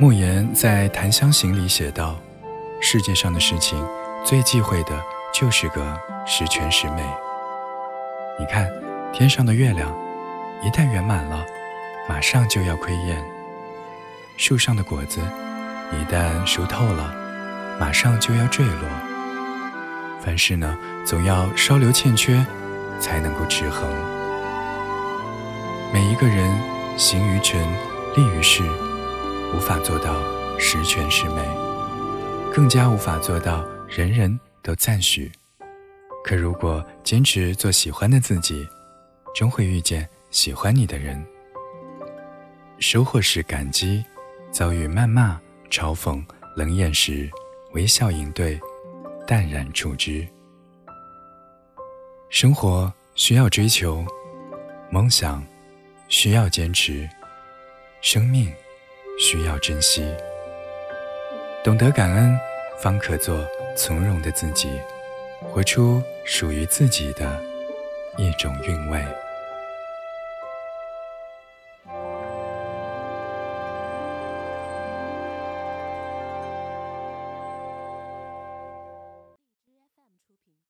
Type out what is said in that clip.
莫言在《檀香刑》里写道：“世界上的事情，最忌讳的就是个十全十美。你看，天上的月亮，一旦圆满了，马上就要亏厌；树上的果子，一旦熟透了，马上就要坠落。凡事呢，总要稍留欠缺，才能够持衡。每一个人行于尘，立于世。”无法做到十全十美，更加无法做到人人都赞许。可如果坚持做喜欢的自己，终会遇见喜欢你的人。收获时感激，遭遇谩骂、嘲讽、冷眼时，微笑应对，淡然处之。生活需要追求，梦想需要坚持，生命。需要珍惜，懂得感恩，方可做从容的自己，活出属于自己的一种韵味。